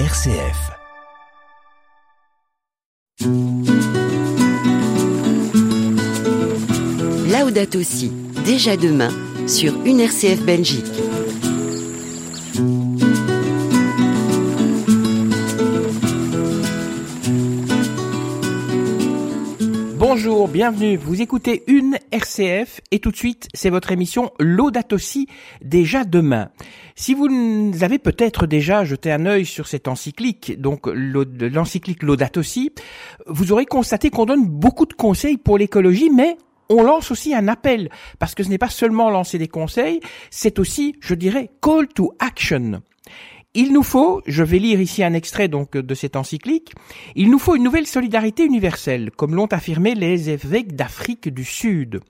RCF. Laudato Si, déjà demain, sur une RCF Belgique. Bonjour, bienvenue. Vous écoutez une RCF et tout de suite, c'est votre émission Laudato Si, déjà demain. Si vous avez peut-être déjà jeté un œil sur cette encyclique, donc l'encyclique Laudato Si, vous aurez constaté qu'on donne beaucoup de conseils pour l'écologie, mais on lance aussi un appel, parce que ce n'est pas seulement lancer des conseils, c'est aussi, je dirais, call to action. Il nous faut, je vais lire ici un extrait donc de cette encyclique, il nous faut une nouvelle solidarité universelle, comme l'ont affirmé les évêques d'Afrique du Sud.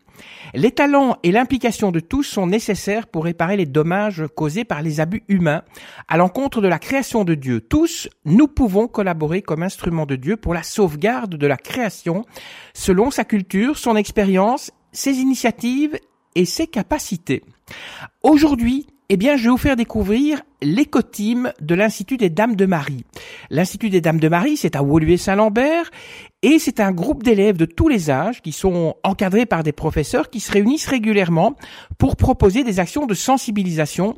Les talents et l'implication de tous sont nécessaires pour réparer les dommages causés par les abus humains à l'encontre de la création de Dieu. Tous, nous pouvons collaborer comme instrument de Dieu pour la sauvegarde de la création selon sa culture, son expérience, ses initiatives et ses capacités. Aujourd'hui, eh bien, je vais vous faire découvrir l'écotime de l'Institut des Dames de Marie. L'Institut des Dames de Marie, c'est à Woluwe-Saint-Lambert et c'est un groupe d'élèves de tous les âges qui sont encadrés par des professeurs qui se réunissent régulièrement pour proposer des actions de sensibilisation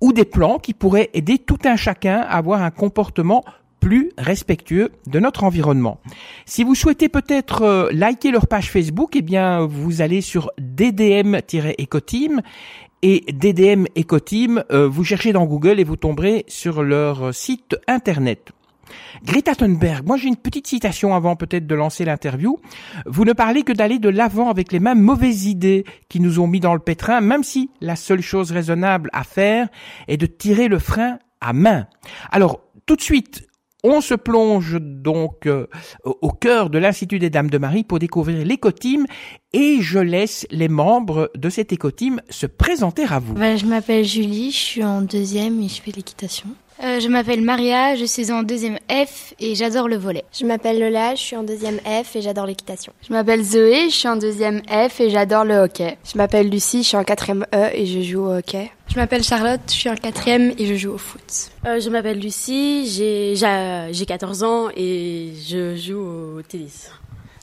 ou des plans qui pourraient aider tout un chacun à avoir un comportement plus respectueux de notre environnement. Si vous souhaitez peut-être euh, liker leur page Facebook, eh bien vous allez sur ddm-ecoteam et DDM Ecoteam, euh, vous cherchez dans Google et vous tomberez sur leur site internet. Greta Thunberg, moi j'ai une petite citation avant peut-être de lancer l'interview. Vous ne parlez que d'aller de l'avant avec les mêmes mauvaises idées qui nous ont mis dans le pétrin, même si la seule chose raisonnable à faire est de tirer le frein à main. Alors, tout de suite, on se plonge donc euh, au cœur de l'Institut des Dames de Marie pour découvrir l'écotime et je laisse les membres de cet écotime se présenter à vous. Ben, je m'appelle Julie, je suis en deuxième et je fais l'équitation. Euh, je m'appelle Maria, je suis en deuxième F et j'adore le volet. Je m'appelle Lola, je suis en deuxième F et j'adore l'équitation. Je m'appelle Zoé, je suis en deuxième F et j'adore le hockey. Je m'appelle Lucie, je suis en quatrième E et je joue au hockey. Je m'appelle Charlotte, je suis en quatrième et je joue au foot. Euh, je m'appelle Lucie, j'ai 14 ans et je joue au tennis.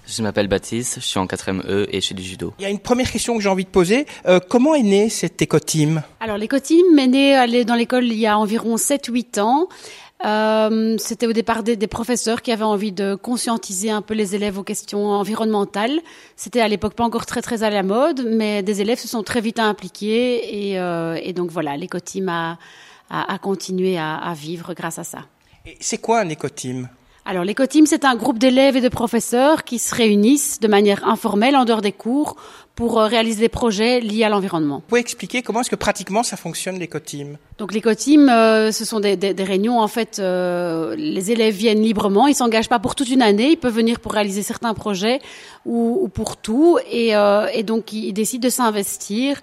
Je m'appelle Baptiste, je suis en 4 E et je fais du judo. Il y a une première question que j'ai envie de poser. Euh, comment est né cet écotime? Alors l'écotime est né dans l'école il y a environ 7-8 ans. Euh, C'était au départ des, des, professeurs qui avaient envie de conscientiser un peu les élèves aux questions environnementales. C'était à l'époque pas encore très très à la mode, mais des élèves se sont très vite impliqués et, euh, et donc voilà, l'écotime a, a, a, continué à, à vivre grâce à ça. C'est quoi un écotime? Alors l'écotime, c'est un groupe d'élèves et de professeurs qui se réunissent de manière informelle en dehors des cours pour euh, réaliser des projets liés à l'environnement. Vous pouvez expliquer comment est-ce que pratiquement ça fonctionne l'écotime Donc l'écotime, euh, ce sont des, des, des, réunions en fait. Euh, les élèves viennent librement, ils s'engagent pas pour toute une année, ils peuvent venir pour réaliser certains projets ou, ou pour tout, et, euh, et donc ils décident de s'investir.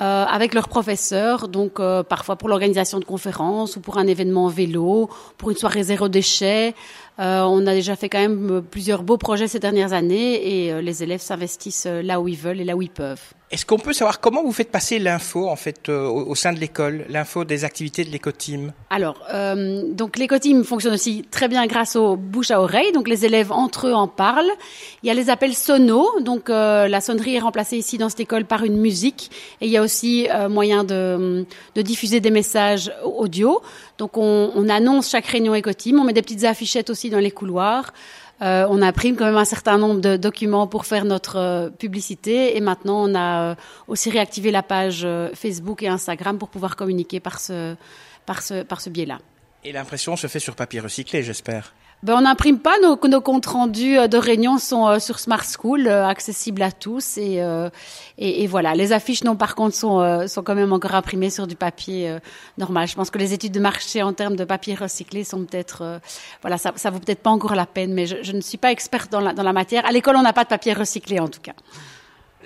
Euh, avec leurs professeurs, donc euh, parfois pour l'organisation de conférences ou pour un événement vélo, pour une soirée zéro déchet. Euh, on a déjà fait quand même plusieurs beaux projets ces dernières années et les élèves s'investissent là où ils veulent et là où ils peuvent. Est-ce qu'on peut savoir comment vous faites passer l'info en fait euh, au, sein de l'école, l'info des activités de l'écotime Alors, euh, donc l'écotime fonctionne aussi très bien grâce aux bouche à oreille. Donc les élèves entre eux en parlent. Il y a les appels sonos. Donc euh, la sonnerie est remplacée ici dans cette école par une musique. Et il y a aussi euh, moyen de, de, diffuser des messages audio. Donc on, on annonce chaque réunion écotime. On met des petites affichettes aussi dans les couloirs. Euh, on imprime quand même un certain nombre de documents pour faire notre euh, publicité et maintenant on a euh, aussi réactivé la page Facebook et Instagram pour pouvoir communiquer par ce, par ce, par ce biais-là. Et l'impression se fait sur papier recyclé, j'espère ben, on n'imprime pas nos, nos, comptes rendus de réunion sont euh, sur Smart School, euh, accessibles à tous et, euh, et, voilà. Les affiches, non, par contre, sont, sont quand même encore imprimées sur du papier normal. Je pense que les études de marché en termes de papier recyclé sont peut-être, voilà, ça, ça vaut peut-être pas encore la peine, mais je, je ne suis pas experte dans la, dans la matière. À l'école, on n'a pas de papier recyclé en tout cas.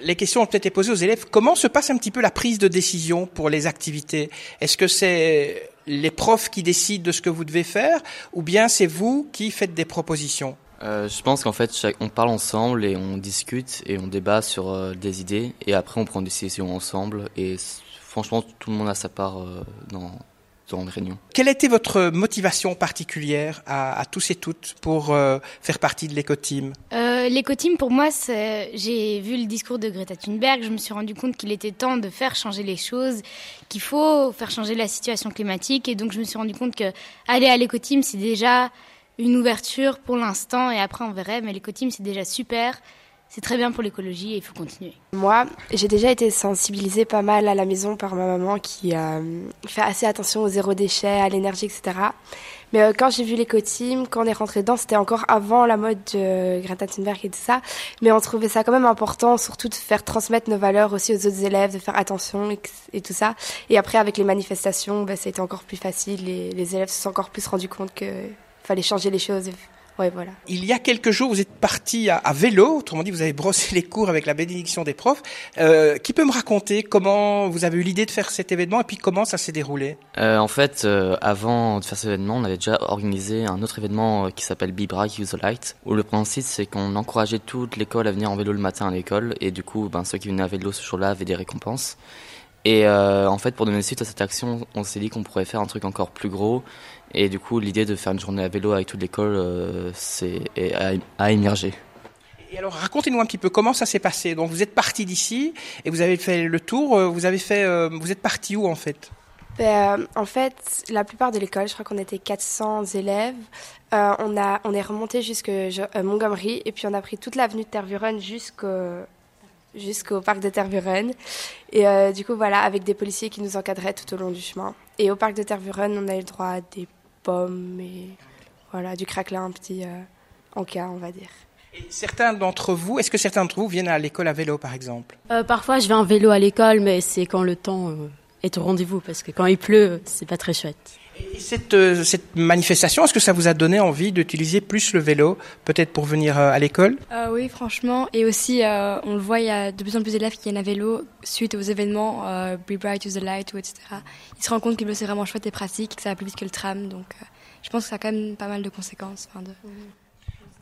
Les questions ont peut-être été posées aux élèves. Comment se passe un petit peu la prise de décision pour les activités? Est-ce que c'est les profs qui décident de ce que vous devez faire ou bien c'est vous qui faites des propositions? Euh, je pense qu'en fait, on parle ensemble et on discute et on débat sur euh, des idées et après on prend des décisions ensemble et franchement tout le monde a sa part euh, dans, dans les réunions. Quelle été votre motivation particulière à, tous et toutes pour euh, faire partie de l'éco-team? Euh, L'éco-team, pour moi, j'ai vu le discours de Greta Thunberg, je me suis rendu compte qu'il était temps de faire changer les choses, qu'il faut faire changer la situation climatique, et donc je me suis rendu compte que aller à l'éco-team, c'est déjà une ouverture pour l'instant, et après on verrait, mais l'éco-team, c'est déjà super c'est très bien pour l'écologie et il faut continuer. Moi, j'ai déjà été sensibilisée pas mal à la maison par ma maman qui euh, fait assez attention au zéro déchet, à l'énergie, etc. Mais euh, quand j'ai vu l'éco-team, quand on est rentré dedans, c'était encore avant la mode de Greta Thunberg et tout ça. Mais on trouvait ça quand même important, surtout de faire transmettre nos valeurs aussi aux autres élèves, de faire attention et, tout ça. Et après, avec les manifestations, bah, ça a été encore plus facile. Les, les élèves se sont encore plus rendus compte qu'il fallait changer les choses voilà. Il y a quelques jours, vous êtes parti à, vélo, autrement dit, vous avez brossé les cours avec la bénédiction des profs. Euh, qui peut me raconter comment vous avez eu l'idée de faire cet événement et puis comment ça s'est déroulé? Euh, En fait, euh, avant de faire cet événement, on avait déjà organisé un autre événement qui s'appelle Be Bright Use the Light, où le principe c'est qu'on encourageait toute l'école à venir en vélo le matin à l'école et du coup, ben, ceux qui venaient à vélo ce jour-là avaient des récompenses. Et en fait, pour donner suite à cette action, on s'est dit qu'on pourrait faire un truc encore plus gros et du coup, l'idée de faire une journée à vélo avec toute l'école, euh, c'est à, émerger. Et alors, racontez-nous un petit peu comment ça s'est passé. Donc, vous êtes parti d'ici et vous avez fait le tour. Euh, vous avez fait, euh, vous êtes parti où en fait? Ben, en fait, la plupart de l'école, je crois qu'on était 400 élèves. on a, on est remonté jusque Montgomery et puis on a pris toute l'avenue de Tervuren jusqu'au jusqu'au parc de Tervuren. Et du coup, voilà, avec des policiers qui nous encadraient tout au long du chemin. Et au parc de Tervuren, on a eu le droit à des pommes et voilà, du craquelin, un petit euh, encas, on va dire. Et certains d'entre vous, est-ce que certains d'entre vous viennent à l'école à vélo, par exemple? Euh, Parfois, je vais en vélo à l'école, mais c'est quand le temps euh, est au rendez-vous, parce que quand il pleut, c'est pas très chouette. Et cette, euh, cette manifestation, est-ce que ça vous a donné envie d'utiliser plus le vélo, peut-être pour venir à l'école? Euh, Oui, franchement. Et aussi, on le voit, il y a de plus en plus d'élèves qui viennent à vélo suite aux événements Be Bright, Use the Light, etc. Ils se rendent compte que le vélo c'est vraiment chouette et pratique, que ça va plus vite que le tram. Donc, je pense que ça a quand même pas mal de conséquences.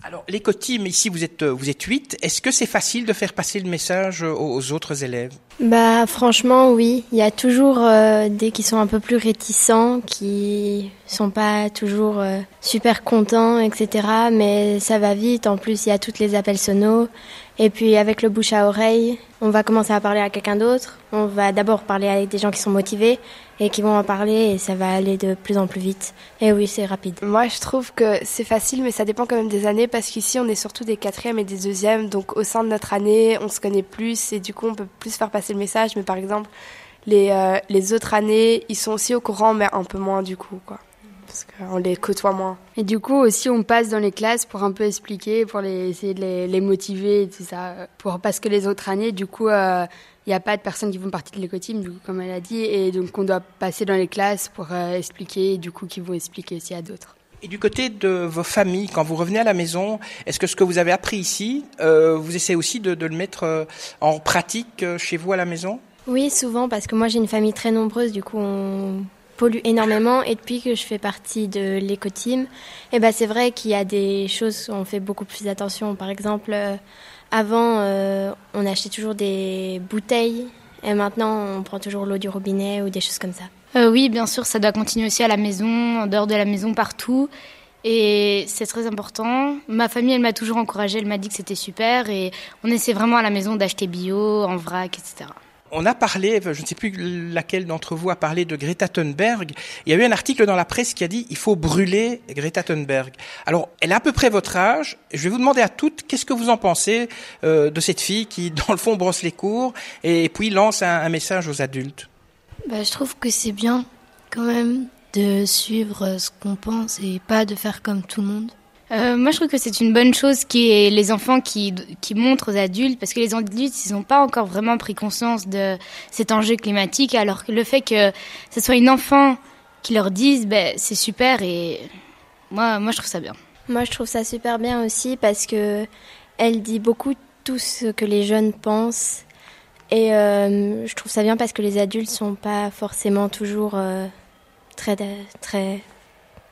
Alors, l'éco-team, ici, vous êtes, vous êtes 8. Est-ce que c'est facile de faire passer le message aux, autres élèves? Bah, franchement, oui. Il y a toujours euh, des qui sont un peu plus réticents, qui sont pas toujours euh, super contents, etc. Mais ça va vite. En plus, il y a toutes les appels sonos. Et puis, avec le bouche à oreille, on va commencer à parler à quelqu'un d'autre. On va d'abord parler avec des gens qui sont motivés et qui vont en parler et ça va aller de plus en plus vite. Et oui, c'est rapide. Moi, je trouve que c'est facile, mais ça dépend quand même des années parce qu'ici, on est surtout des quatrièmes et des deuxièmes. Donc, au sein de notre année, on se connaît plus et du coup, on peut plus faire passer le message. Mais par exemple, les, euh, les autres années, ils sont aussi au courant, mais un peu moins du coup, quoi. Parce qu'on les côtoie moins. Et du coup, aussi, on passe dans les classes pour un peu expliquer, pour les, essayer de les, les motiver et tout ça. Pour, parce que les autres années, du coup, euh, il n'y a pas de personnes qui font partie de l'éco-team, comme elle a dit, et donc on doit passer dans les classes pour euh, expliquer, et du coup, qui vont expliquer aussi à d'autres. Et du côté de vos familles, quand vous revenez à la maison, est-ce que ce que vous avez appris ici, euh, vous essayez aussi de, de le mettre euh, en pratique euh, chez vous à la maison? Oui, souvent, parce que moi j'ai une famille très nombreuse, du coup on pollue énormément et depuis que je fais partie de l'éco-team, eh ben c'est vrai qu'il y a des choses où on fait beaucoup plus attention. Par exemple, avant, euh, on achetait toujours des bouteilles et maintenant, on prend toujours l'eau du robinet ou des choses comme ça. Euh, oui, bien sûr, ça doit continuer aussi à la maison, en dehors de la maison, partout. Et c'est très important. Ma famille, elle m'a toujours encouragée, elle m'a dit que c'était super. Et on essaie vraiment à la maison d'acheter bio, en vrac, etc on a parlé, je ne sais plus laquelle d'entre vous a parlé de Greta Thunberg. Il y a eu un article dans la presse qui a dit il faut brûler Greta Thunberg. Alors, elle a à peu près votre âge. Je vais vous demander à toutes qu'est-ce que vous en pensez euh, de cette fille qui, dans le fond, brosse les cours et puis lance un, message aux adultes? Bah, je trouve que c'est bien quand même de suivre ce qu'on pense et pas de faire comme tout le monde. Euh, moi, je trouve que c'est une bonne chose qui est les enfants qui, qui montrent aux adultes, parce que les adultes, ils n'ont pas encore vraiment pris conscience de cet enjeu climatique, alors que le fait que ce soit une enfant qui leur dise, ben, c'est super, et moi, moi, je trouve ça bien. Moi, je trouve ça super bien aussi, parce que elle dit beaucoup tout ce que les jeunes pensent, et euh, je trouve ça bien parce que les adultes sont pas forcément toujours euh, très, très,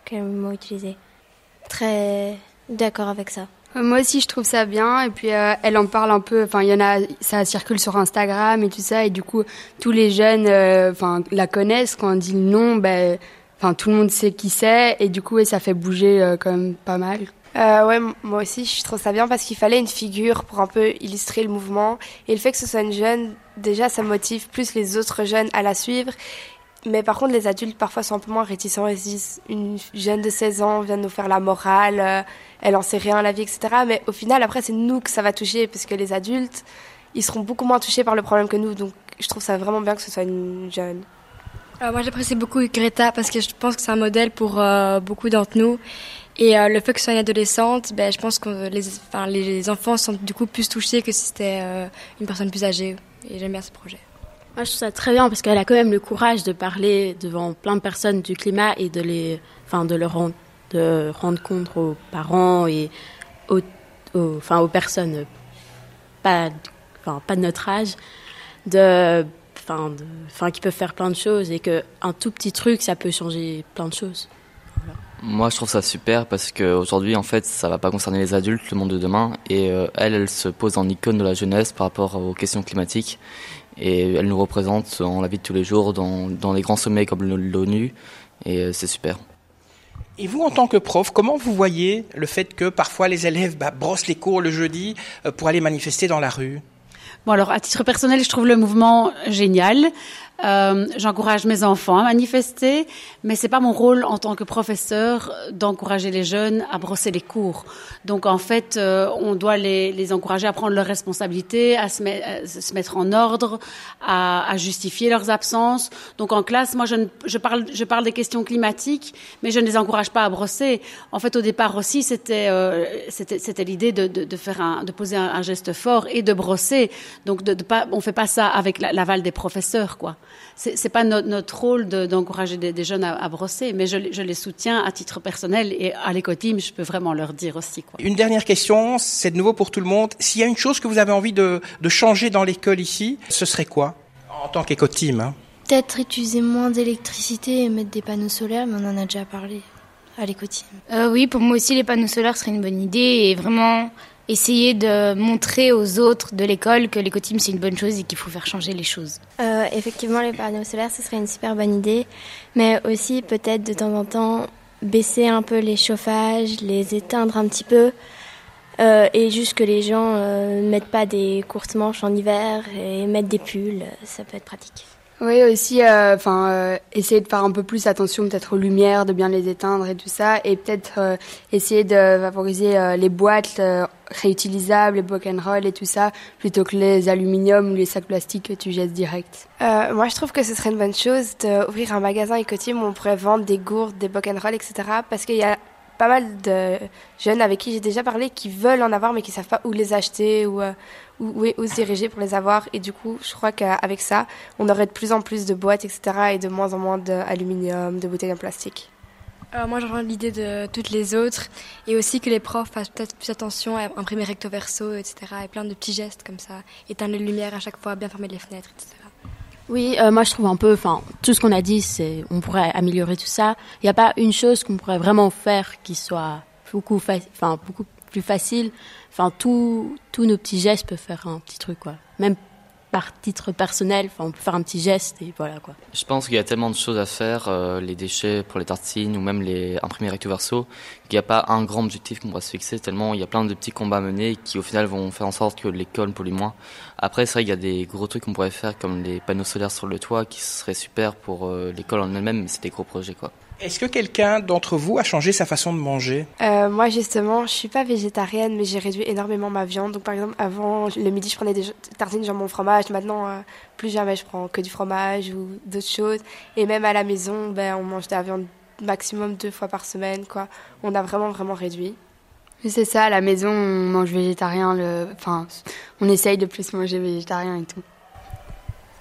quel mot utiliser? Très d'accord avec ça. Euh, moi aussi, je trouve ça bien. Et puis, euh, elle en parle un peu. Enfin, il y en a, ça circule sur Instagram et tout ça. Et du coup, tous les jeunes, euh, enfin, la connaissent. Quand on dit le nom, ben, enfin tout le monde sait qui c'est et du coup et ça fait bouger quand même pas mal. Euh, ouais, moi aussi, je trouve ça bien parce qu'il fallait une figure pour un peu illustrer le mouvement. Et le fait que ce soit une jeune, déjà, ça motive plus les autres jeunes à la suivre. Mais par contre, les adultes, parfois, sont un peu moins réticents. Ils se disent, une jeune de 16 ans vient de nous faire la morale, euh, elle en sait rien à la vie, etc. Mais au final, après, c'est nous que ça va toucher parce que les adultes, ils seront beaucoup moins touchés par le problème que nous. Donc, je trouve ça vraiment bien que ce soit une jeune. Euh, moi, j'apprécie beaucoup Greta parce que je pense que c'est un modèle pour euh, beaucoup d'entre nous. Et le fait que ce soit une adolescente, ben, je pense que les, les enfants sont du coup plus touchés que si c'était une personne plus âgée. Et j'aime bien ce projet. Moi, je trouve ça très bien parce qu'elle a quand même le courage de parler devant plein de personnes du climat et de les, enfin, de rendre, de rendre compte aux parents et aux, aux, enfin, aux personnes pas, enfin, pas de notre âge, de, enfin, de, enfin, qui peuvent faire plein de choses et que un tout petit truc, ça peut changer plein de choses. Moi, je trouve ça super parce qu'aujourd'hui, en fait, ça va pas concerner les adultes, le monde de demain. Et euh, elle, elle se pose en icône de la jeunesse par rapport aux questions climatiques. Et elle nous représente dans la vie de tous les jours, dans, dans les grands sommets comme l'ONU. Et euh, c'est super. Et vous, en tant que prof, comment vous voyez le fait que parfois les élèves bah, brossent les cours le jeudi euh, pour aller manifester dans la rue? Bon, alors, à titre personnel, je trouve le mouvement génial. Euh, J'encourage mes enfants à manifester, mais c'est pas mon rôle en tant que professeur d'encourager les jeunes à brosser les cours. Donc en fait, euh, on doit les, encourager à prendre leurs responsabilités, à se, mettre en ordre, à, justifier leurs absences. Donc en classe, moi, je, parle, des questions climatiques, mais je ne les encourage pas à brosser. En fait, au départ aussi, c'était euh, l'idée de, poser un, geste fort et de brosser. Donc de, de on fait pas ça avec l'aval la, des professeurs, quoi c'est pas notre, notre rôle d'encourager de, des, des, jeunes à, à, brosser, mais je, je, les soutiens à titre personnel et à l'écotime, je peux vraiment leur dire aussi. Quoi. Une dernière question, c'est de nouveau pour tout le monde. S'il y a une chose que vous avez envie de, de changer dans l'école ici, ce serait quoi? En tant qu'écotime hein Peut-être utiliser moins d'électricité et mettre des panneaux solaires, mais on en a déjà parlé à l'écotime. Euh, oui, pour moi aussi, les panneaux solaires seraient une bonne idée et vraiment essayer de montrer aux autres de l'école que l'écotime c'est une bonne chose et qu'il faut faire changer les choses. Euh, effectivement, les panneaux solaires, ce serait une super bonne idée, mais aussi peut-être de temps en temps baisser un peu les chauffages, les éteindre un petit peu, euh, et juste que les gens euh, mettent pas des courtes manches en hiver et mettent des pulls, ça peut être pratique. Oui, aussi, enfin, euh, essayer de faire un peu plus attention peut-être aux lumières, de bien les éteindre et tout ça, et peut-être euh, essayer de favoriser euh, les boîtes réutilisables, les book and roll et tout ça, plutôt que les aluminiums ou les sacs plastiques que tu jettes direct. moi, je trouve que ce serait une bonne chose d'ouvrir un magasin écotime où on pourrait vendre des gourdes, des book and roll, etc. Parce qu'il y a pas mal de jeunes avec qui j'ai déjà parlé qui veulent en avoir mais qui savent pas où les acheter ou où, où se diriger pour les avoir. Et du coup, je crois qu'avec ça, on aurait de plus en plus de boîtes, etc. et de moins en moins d'aluminium, de bouteilles en plastique. Euh, moi, j'entends l'idée de toutes les autres et aussi que les profs fassent peut-être plus attention à imprimer recto verso, etc. et plein de petits gestes comme ça. Éteindre les lumières à chaque fois, bien fermer les fenêtres, etc. Oui, euh, moi je trouve un peu, enfin, tout ce qu'on a dit, c'est, on pourrait améliorer tout ça. Il n'y a pas une chose qu'on pourrait vraiment faire qui soit beaucoup, enfin, beaucoup plus facile. Enfin, tous nos petits gestes peuvent faire un petit truc, quoi. Même par titre personnel, enfin, on peut faire un petit geste et voilà, quoi. Je pense qu'il y a tellement de choses à faire, euh, les déchets pour les tartines ou même les imprimés recto verso, qu'il n'y a pas un grand objectif qu'on pourrait se fixer, tellement il y a plein de petits combats à mener qui au final vont faire en sorte que l'école pollue moins. Après, c'est vrai qu'il y a des gros trucs qu'on pourrait faire comme les panneaux solaires sur le toit qui seraient super pour euh, l'école en elle-même, mais c'est des gros projets, quoi. Est-ce que quelqu'un d'entre vous a changé sa façon de manger? Euh, Moi, justement, je suis pas végétarienne, mais j'ai réduit énormément ma viande. Donc, par exemple, avant, le midi, je prenais des tartines jambon fromage. Maintenant, euh, plus jamais, je prends que du fromage ou d'autres choses. Et même à la maison, ben, on mange de la viande maximum deux fois par semaine. Quoi. On a vraiment, vraiment réduit. C'est ça, à la maison, on mange végétarien. Le... Enfin, on essaye de plus manger végétarien et tout.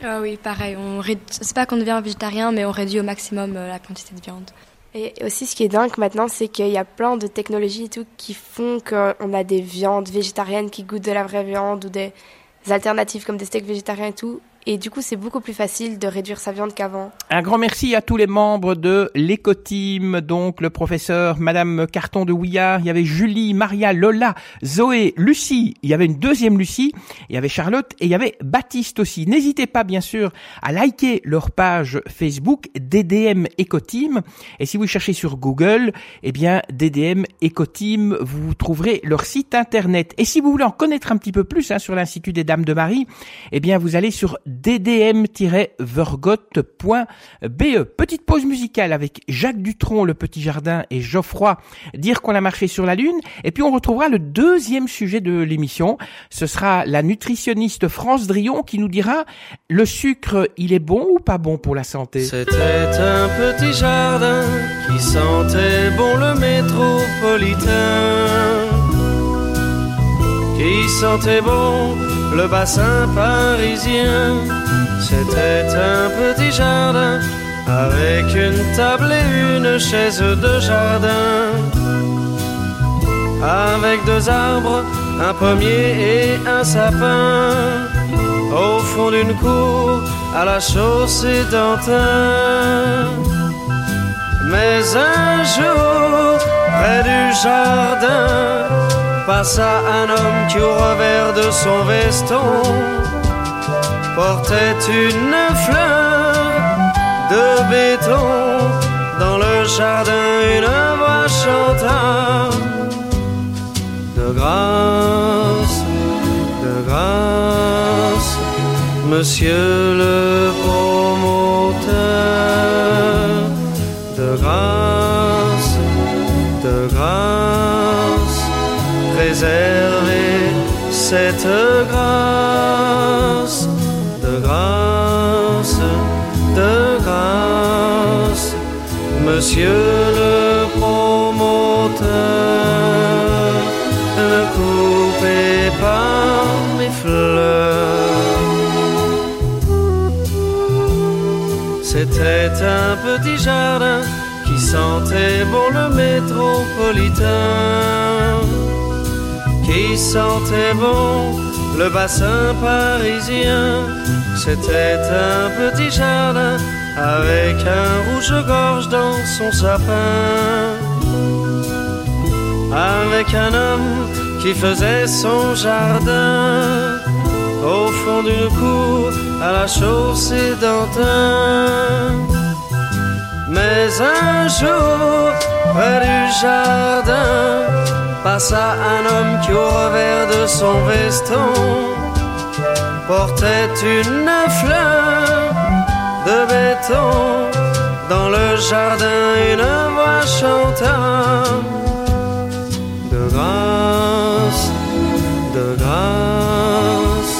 Ah oui, pareil. On. C'est pas qu'on devient végétarien, mais on réduit au maximum la quantité de viande. Et aussi, ce qui est dingue maintenant, c'est qu'il y a plein de technologies et tout qui font qu'on a des viandes végétariennes qui goûtent de la vraie viande ou des alternatives comme des steaks végétariens et tout. Et du coup, c'est beaucoup plus facile de réduire sa viande qu'avant. Un grand merci à tous les membres de l'éco-team, donc le professeur, Madame Carton de Houillard, il y avait Julie, Maria, Lola, Zoé, Lucie, il y avait une deuxième Lucie, il y avait Charlotte et il y avait Baptiste aussi. N'hésitez pas, bien sûr, à liker leur page Facebook DDM Eco-team. Et si vous cherchez sur Google, eh bien, DDM Eco-team, vous trouverez leur site internet. Et si vous voulez en connaître un petit peu plus hein, sur l'Institut des Dames de Marie, eh bien, vous allez sur ddm-vergotte.be. Petite pause musicale avec Jacques Dutronc, Le Petit Jardin et Geoffroy, Dire qu'on a marché sur la Lune. Et puis on retrouvera le deuxième sujet de l'émission. Ce sera la nutritionniste France Drion qui nous dira le sucre, il est bon ou pas bon pour la santé? C'était un petit jardin qui sentait bon le métropolitain. Qui sentait bon le bassin parisien. C'était un petit jardin avec une table et une chaise de jardin. Avec deux arbres, un pommier et un sapin. Au fond d'une cour, à la chaussée d'Antin. Mais un jour, près du jardin, passa un homme qui au revers de son veston portait une fleur de béton. Dans le jardin, une voix chanta. De grâce, de grâce, monsieur le promoteur, de grâce, de grâce, cette grâce, de grâce, de grâce, monsieur le promoteur, ne coupez pas mes fleurs. C'était un petit jardin qui sentait bon le métropolitain, sentait bon le bassin parisien. C'était un petit jardin avec un rouge-gorge dans son sapin, avec un homme qui faisait son jardin au fond d'une cour à la chaussée d'Antin. Mais un jour, près du jardin, passa un homme qui au revers de son veston portait une fleur de béton. Dans le jardin, une voix chanta de grâce, de grâce,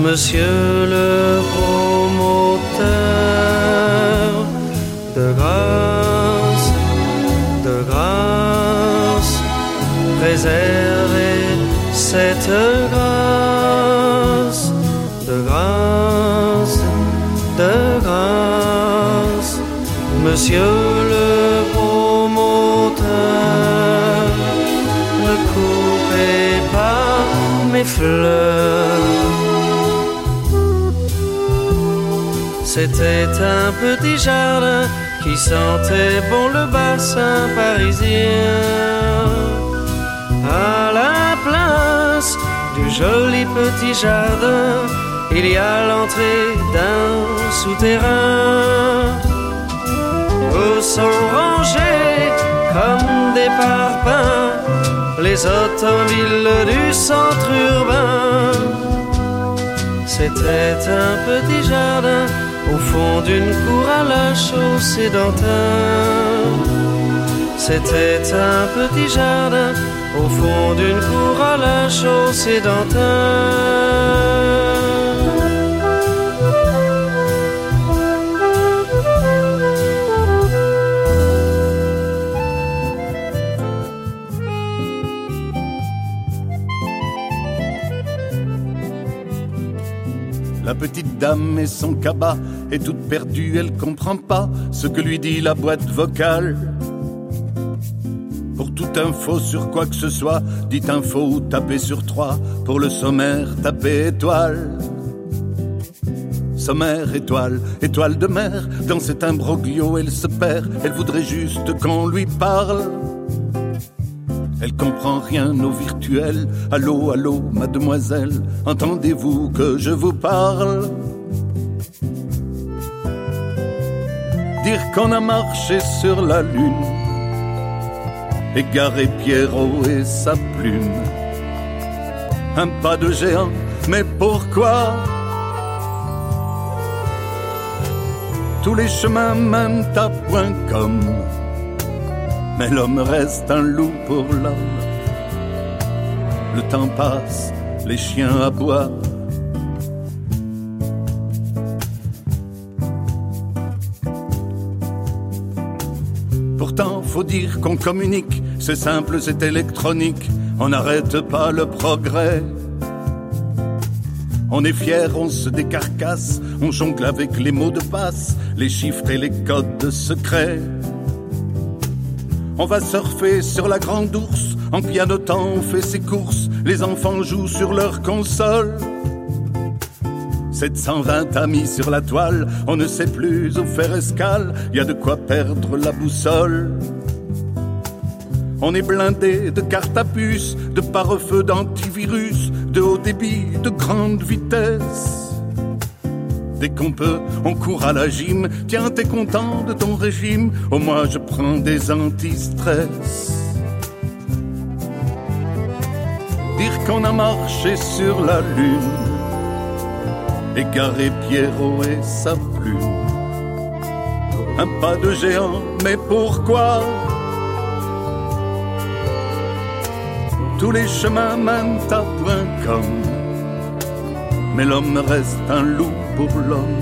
monsieur le promoteur, monsieur le promoteur, ne coupez pas mes fleurs. C'était un petit jardin qui sentait bon le bassin parisien. À la place du joli petit jardin, il y a l'entrée d'un souterrain sont rangés comme des parpaings les automobiles du centre urbain. C'était un petit jardin au fond d'une cour à la chaussée d'Antin. C'était un petit jardin au fond d'une cour à la chaussée d'Antin. Dame et son cabas est toute perdue, elle comprend pas ce que lui dit la boîte vocale. Pour toute info sur quoi que ce soit, dites info ou tapez sur 3. Pour le sommaire, tapez étoile. Sommaire, étoile, étoile de mer, dans cet imbroglio elle se perd, elle voudrait juste qu'on lui parle. Elle comprend rien au virtuel. Allô, allô, mademoiselle, entendez-vous que je vous parle? Dire qu'on a marché sur la lune, égarer Pierrot et sa plume. Un pas de géant, mais pourquoi? Tous les chemins mènent à point comme mais l'homme reste un loup pour l'homme. Le temps passe, les chiens aboient. Qu'on communique, c'est simple, c'est électronique, on n'arrête pas le progrès. On est fier, on se décarcasse, on jongle avec les mots de passe, les chiffres et les codes secrets. On va surfer sur la grande ours, en pianotant on fait ses courses, les enfants jouent sur leur console. 720 amis sur la toile, on ne sait plus où faire escale, y a de quoi perdre la boussole. On est blindé de cartes à puce, de pare-feu d'antivirus, de haut débit, de grande vitesse. Dès qu'on peut, on court à la gym. Tiens, t'es content de ton régime Au moins, je prends des anti-stress. Dire qu'on a marché sur la lune, égarer Pierrot et sa plume. Un pas de géant, mais pourquoi? Tous les chemins mènent à point comme mais l'homme reste un loup pour l'homme.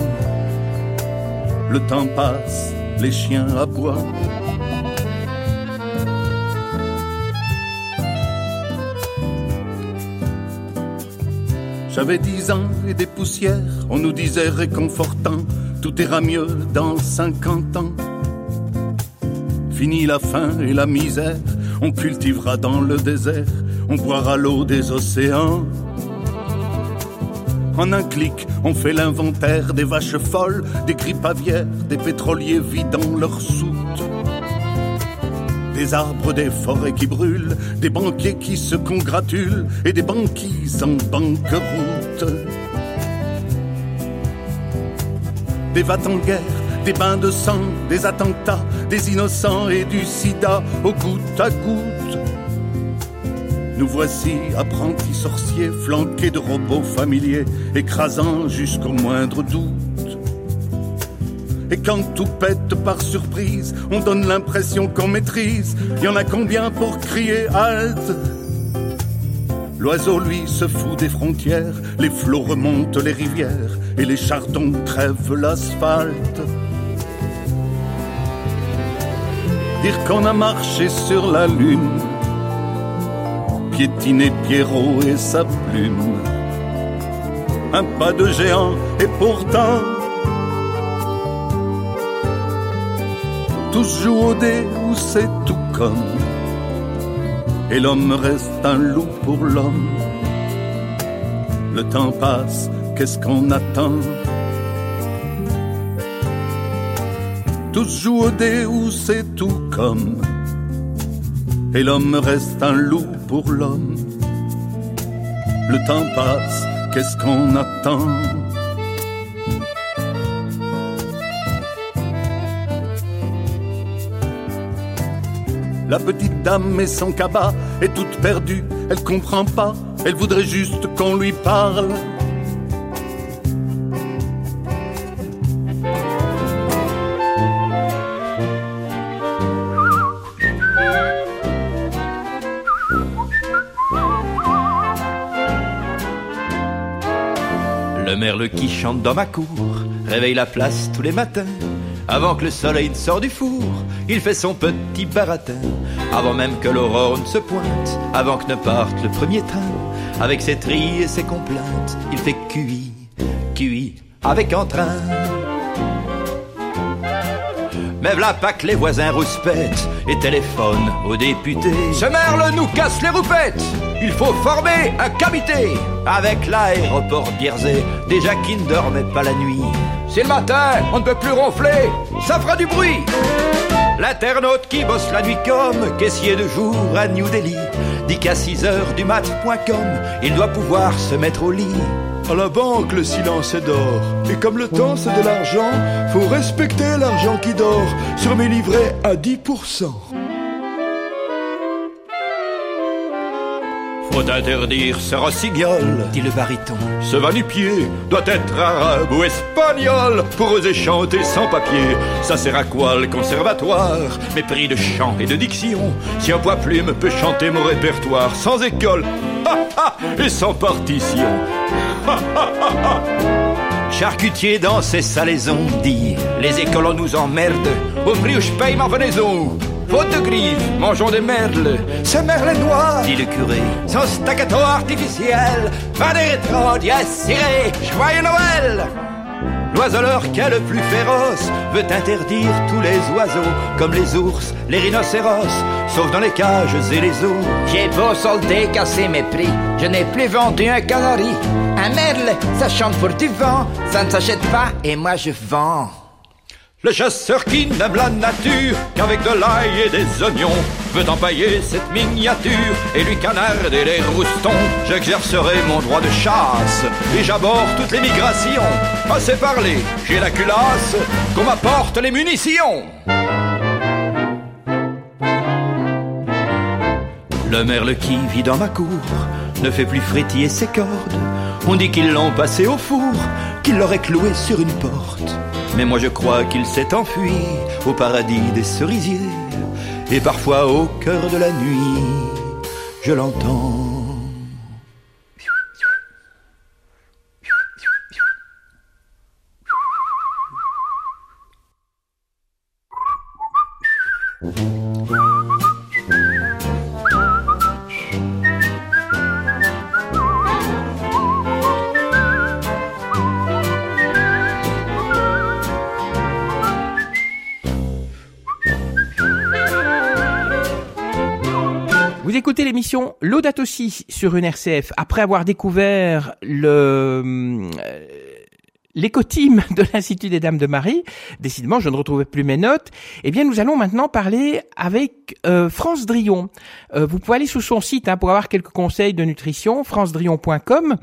Le temps passe, les chiens aboient. J'avais dix ans et des poussières, on nous disait réconfortant, tout ira mieux dans cinquante ans. Fini la faim et la misère, on cultivera dans le désert, on boira l'eau des océans. En un clic, on fait l'inventaire des vaches folles, des gripavières, des pétroliers vidant leurs soutes. Des arbres, des forêts qui brûlent, des banquiers qui se congratulent et des banquises en banqueroute. Des vats en guerre, des bains de sang, des attentats, des innocents et du sida au goutte à goutte. Nous voici apprentis sorciers, flanqués de robots familiers, écrasant jusqu'au moindre doute. Et quand tout pète par surprise, on donne l'impression qu'on maîtrise. Y en a combien pour crier halte L'oiseau, lui, se fout des frontières, les flots remontent les rivières, et les chardons crèvent l'asphalte. Dire qu'on a marché sur la lune, piétiner Pierrot et sa plume. Un pas de géant et pourtant tous jouent au dé où c'est tout comme. Et l'homme reste un loup pour l'homme. Le temps passe, qu'est-ce qu'on attend? Tous jouent au dé où c'est tout comme. Et l'homme reste un loup pour l'homme. Le temps passe, qu'est-ce qu'on attend? La petite dame et son cabas est toute perdue, elle comprend pas, elle voudrait juste qu'on lui parle. Qui chante dans ma cour réveille la place tous les matins. Avant que le soleil ne sorte du four, il fait son petit baratin. Avant même que l'aurore ne se pointe, avant que ne parte le premier train, avec ses trilles et ses complaintes, il fait QI, QI, avec entrain. Mais v'là pas que les voisins rouspètent et téléphonent aux députés. Ce merle nous casse les roupettes. Il faut former un comité avec l'aéroport Bierzé, déjà qui ne dormait pas la nuit. Si le matin, on ne peut plus ronfler, ça fera du bruit. L'internaute qui bosse la nuit comme caissier de jour à New Delhi dit qu'à 6 heures du mat.com, il doit pouvoir se mettre au lit. À la banque, le silence est d'or. Et comme le temps, c'est de l'argent, faut respecter l'argent qui dort sur mes livrets à 10%. Faut interdire ce rossignol, dit le baryton. Ce va-nu-pied doit être arabe ou espagnol pour oser chanter sans papier. Ça sert à quoi le conservatoire? Mépris de chant et de diction. Si un poids plume peut chanter mon répertoire sans école et sans partition. Charcutier dans ses salaisons dit Les écoles on nous emmerde Au prix où je paye ma venaison Faute de griffes, mangeons des merles Ce merle noir, dit le curé Son staccato artificiel Pas des rétro, ciré Joyeux Noël L'oiseleur qui est le plus féroce veut interdire tous les oiseaux, comme les ours, les rhinocéros, sauf dans les cages et les eaux. J'ai beau solder, casser mes prix, je n'ai plus vendu un canari. Un merle, ça chante pour du vent, ça ne s'achète pas et moi je vends. Le chasseur qui n'aime la nature qu'avec de l'ail et des oignons veut empailler cette miniature et lui canarder les roustons. J'exercerai mon droit de chasse et j'aborde toutes les migrations. Assez parlé, j'ai la culasse qu'on m'apporte les munitions. Le merle qui vit dans ma cour ne fait plus frétiller ses cordes. On dit qu'ils l'ont passé au four, qu'ils l'auraient cloué sur une porte. Mais moi je crois qu'il s'est enfui au paradis des cerisiers. Et parfois au cœur de la nuit, je l'entends. Écoutez l'émission Laudato Si sur une RCF. Après avoir découvert le euh, l'écotime de l'Institut des Dames de Marie, décidément je ne retrouvais plus mes notes, eh bien nous allons maintenant parler avec euh, France Drion. Euh, vous pouvez aller sur son site hein, pour avoir quelques conseils de nutrition, francedrion.com,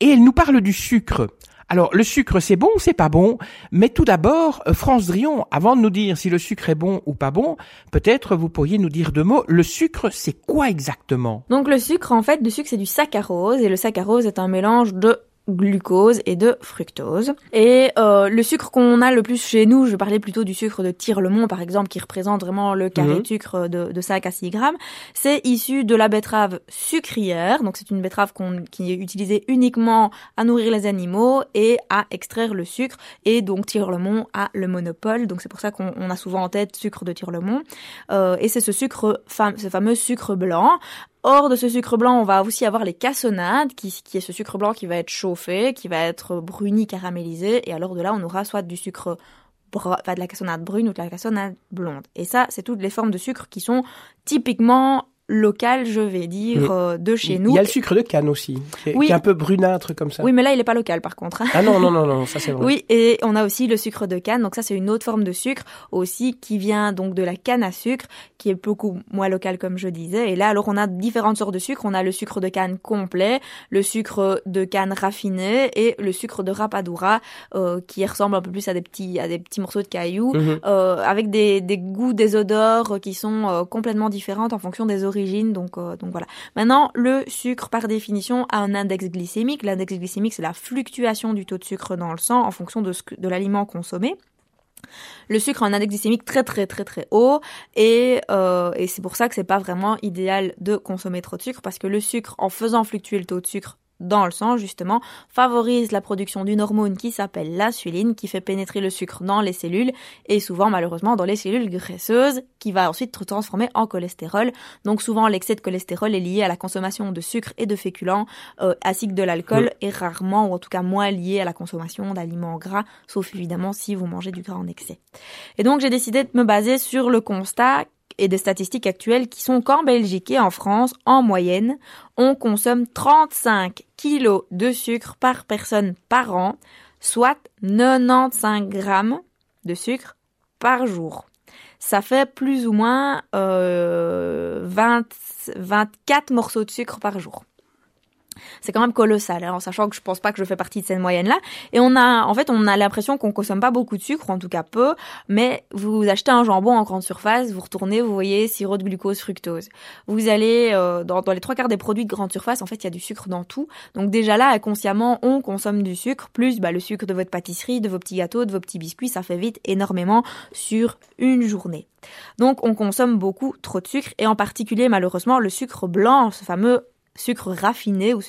et elle nous parle du sucre. Alors, le sucre, c'est bon ou c'est pas bon? Mais tout d'abord, euh, France Drion, avant de nous dire si le sucre est bon ou pas bon, peut-être vous pourriez nous dire deux mots. Le sucre, c'est quoi exactement? Donc le sucre, en fait, du sucre, c'est du saccharose, et le saccharose est un mélange de glucose et de fructose. Et euh, le sucre qu'on a le plus chez nous, je parlais plutôt du sucre de Tire-le-Mont par exemple, qui représente vraiment le carré Mhm. de sucre de, de 5 à 6 grammes, c'est issu de la betterave sucrière. Donc c'est une betterave qui est utilisée uniquement à nourrir les animaux et à extraire le sucre. Et donc Tire-le-Mont a le monopole. Donc c'est pour ça qu'on on a souvent en tête sucre de Tire-le-Mont. Euh, et c'est ce sucre, ce fameux sucre blanc. Hors de ce sucre blanc, on va aussi avoir les cassonades, qui, est ce sucre blanc qui va être chauffé, qui va être bruni, caramélisé, et alors de là, on aura soit du sucre, enfin de la cassonade brune ou de la cassonade blonde. Et ça, c'est toutes les formes de sucre qui sont typiquement locales, je vais dire, euh, de chez nous. Il y a le sucre de canne aussi, qui est, Oui. qui est un peu brunâtre comme ça. Oui, mais là, il est pas local, par contre. Ah non, non, non, non, ça c'est vrai. Oui, et on a aussi le sucre de canne. Donc ça, c'est une autre forme de sucre aussi qui vient donc de la canne à sucre, qui est beaucoup moins local comme je disais. Et là, alors on a différentes sortes de sucre. On a le sucre de canne complet, le sucre de canne raffiné et le sucre de rapadura euh, qui ressemble un peu plus à des petits à des petits morceaux de cailloux Mhm. euh, avec des, des goûts, des odeurs qui sont euh, complètement différentes en fonction des origines. Donc, euh, donc voilà. Maintenant, le sucre, par définition, a un index glycémique. L'index glycémique, c'est la fluctuation du taux de sucre dans le sang en fonction de l'aliment consommé. Le sucre a un index glycémique très très très très haut et, euh, et c'est pour ça que c'est pas vraiment idéal de consommer trop de sucre parce que le sucre, en faisant fluctuer le taux de sucre dans le sang, justement, favorise la production d'une hormone qui s'appelle l'insuline, qui fait pénétrer le sucre dans les cellules, et souvent, malheureusement, dans les cellules graisseuses, qui va ensuite se transformer en cholestérol. Donc souvent, l'excès de cholestérol est lié à la consommation de sucre et de féculents, euh, ainsi que de l'alcool, et rarement, ou en tout cas moins lié à la consommation d'aliments gras, sauf évidemment si vous mangez du gras en excès. Et donc, j'ai décidé de me baser sur le constat et des statistiques actuelles qui sont qu'en Belgique et en France, en moyenne, on consomme 35 kilos de sucre par personne par an, soit 95 grammes de sucre par jour. Ça fait plus ou moins euh, 20, 24 morceaux de sucre par jour c'est quand même colossal, hein, en sachant que je pense pas que je fais partie de cette moyenne-là. Et on a, en fait, on a l'impression qu'on consomme pas beaucoup de sucre, en tout cas peu, mais vous achetez un jambon en grande surface, vous retournez, vous voyez sirop de glucose, fructose. Vous allez euh, dans, dans, les trois quarts des produits de grande surface, en fait, il y a du sucre dans tout. Donc déjà là, inconsciemment, on consomme du sucre, plus bah, le sucre de votre pâtisserie, de vos petits gâteaux, de vos petits biscuits, ça fait vite énormément sur une journée. Donc on consomme beaucoup trop de sucre et en particulier malheureusement le sucre blanc, ce fameux sucre raffiné ou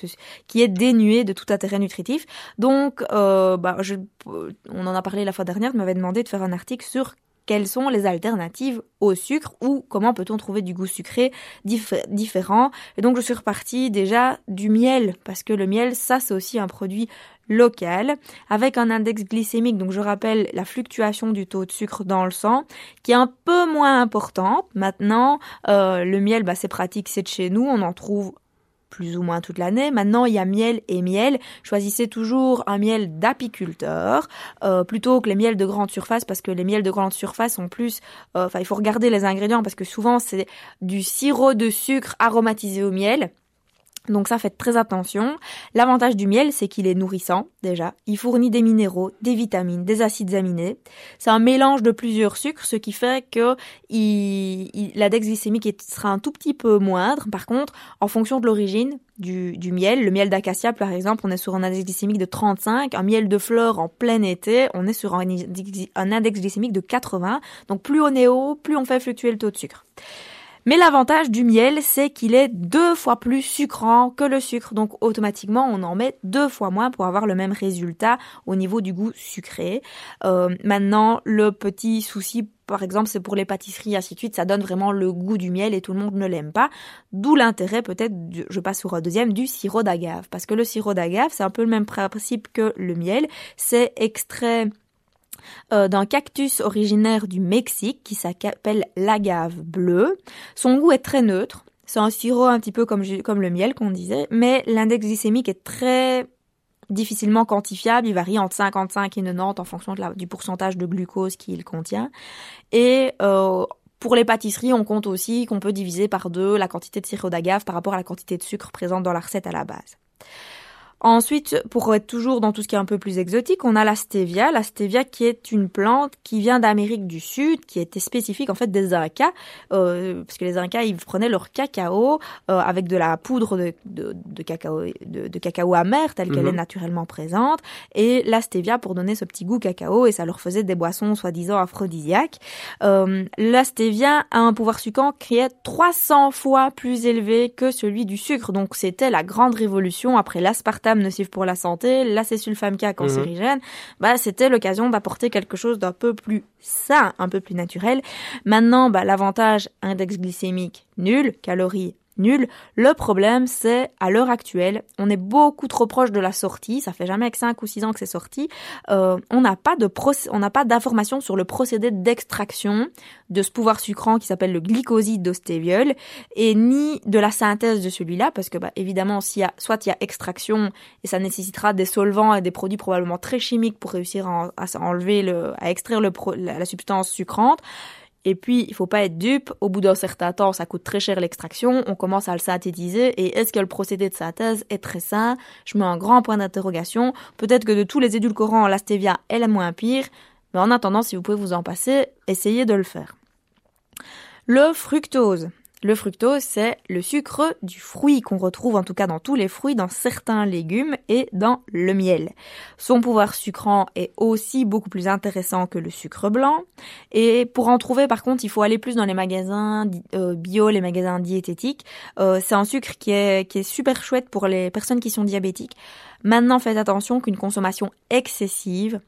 qui est dénué de tout intérêt nutritif. Donc, euh, bah, je, on en a parlé la fois dernière, tu m'avais demandé de faire un article sur quelles sont les alternatives au sucre ou comment peut-on trouver du goût sucré différent. Et donc je suis repartie déjà du miel parce que le miel, ça c'est aussi un produit local avec un index glycémique. Donc je rappelle la fluctuation du taux de sucre dans le sang qui est un peu moins importante. Maintenant, euh, le miel, bah, c'est pratique, c'est de chez nous, on en trouve plus ou moins toute l'année. Maintenant, il y a miel et miel. Choisissez toujours un miel d'apiculteur euh, plutôt que les miels de grande surface parce que les miels de grande surface sont plus. Euh, enfin, il faut regarder les ingrédients parce que souvent c'est du sirop de sucre aromatisé au miel. Donc ça, faites très attention. L'avantage du miel, c'est qu'il est nourrissant déjà. Il fournit des minéraux, des vitamines, des acides aminés. C'est un mélange de plusieurs sucres, ce qui fait que l'index glycémique sera un tout petit peu moindre. Par contre, en fonction de l'origine du, miel, le miel d'acacia par exemple, on est sur un index glycémique de 35. Un miel de fleurs en plein été, on est sur un, un index glycémique de 80. Donc plus on est haut, plus on fait fluctuer le taux de sucre. Mais l'avantage du miel, c'est qu'il est deux fois plus sucrant que le sucre. Donc automatiquement, on en met deux fois moins pour avoir le même résultat au niveau du goût sucré. Euh, maintenant, le petit souci par exemple, c'est pour les pâtisseries, ainsi de suite, ça donne vraiment le goût du miel et tout le monde ne l'aime pas. D'où l'intérêt, peut-être, je passe sur un deuxième, du sirop d'agave. Parce que le sirop d'agave, c'est un peu le même principe que le miel. C'est extrait euh, d'un cactus originaire du Mexique qui s'appelle l'agave bleue. Son goût est très neutre. C'est un sirop un petit peu comme, comme le miel qu'on disait, mais l'index glycémique est très difficilement quantifiable. Il varie entre 55 et 90 en fonction de la, du pourcentage de glucose qu'il contient. Et euh, pour les pâtisseries, on compte aussi qu'on peut diviser par deux la quantité de sirop d'agave par rapport à la quantité de sucre présente dans la recette à la base. Ensuite, pour être toujours dans tout ce qui est un peu plus exotique, on a la stevia. La stevia qui est une plante qui vient d'Amérique du Sud, qui était spécifique en fait des Incas, euh, parce que les Incas ils prenaient leur cacao euh, avec de la poudre de, de, de cacao de, de, cacao amer telle qu'elle est mhm. naturellement présente, et la stevia pour donner ce petit goût cacao et ça leur faisait des boissons soi-disant aphrodisiaques. Euh, la stevia a un pouvoir sucrant qui est 300 fois plus élevé que celui du sucre, donc c'était la grande révolution après l'aspartame nocif pour la santé, l'acésulfame K cancérigène, mhm. bah, c'était l'occasion d'apporter quelque chose d'un peu plus sain, un peu plus naturel. Maintenant, bah, l'avantage index glycémique nul, calories Le problème, c'est à l'heure actuelle, on est beaucoup trop proche de la sortie. Ça fait jamais que 5 ou 6 ans que c'est sorti. Euh, on n'a pas de on n'a pas d'informations sur le procédé d'extraction de ce pouvoir sucrant qui s'appelle le glycoside d'ostéviol et ni de la synthèse de celui-là parce que bah, évidemment s'il y a soit il y a extraction et ça nécessitera des solvants et des produits probablement très chimiques pour réussir à, enlever le à extraire le la substance sucrante et puis, il faut pas être dupe. Au bout d'un certain temps, ça coûte très cher l'extraction. On commence à le synthétiser. Et est-ce que le procédé de synthèse est très sain? Je mets un grand point d'interrogation. Peut-être que de tous les édulcorants, la stevia est la moins pire. Mais en attendant, si vous pouvez vous en passer, essayez de le faire. Le fructose. Le fructose, c'est le sucre du fruit qu'on retrouve en tout cas dans tous les fruits, dans certains légumes et dans le miel. Son pouvoir sucrant est aussi beaucoup plus intéressant que le sucre blanc. Et pour en trouver, par contre, il faut aller plus dans les magasins euh, bio, les magasins diététiques. Euh, c'est un sucre qui est, qui est super chouette pour les personnes qui sont diabétiques. Maintenant, faites attention qu'une consommation excessive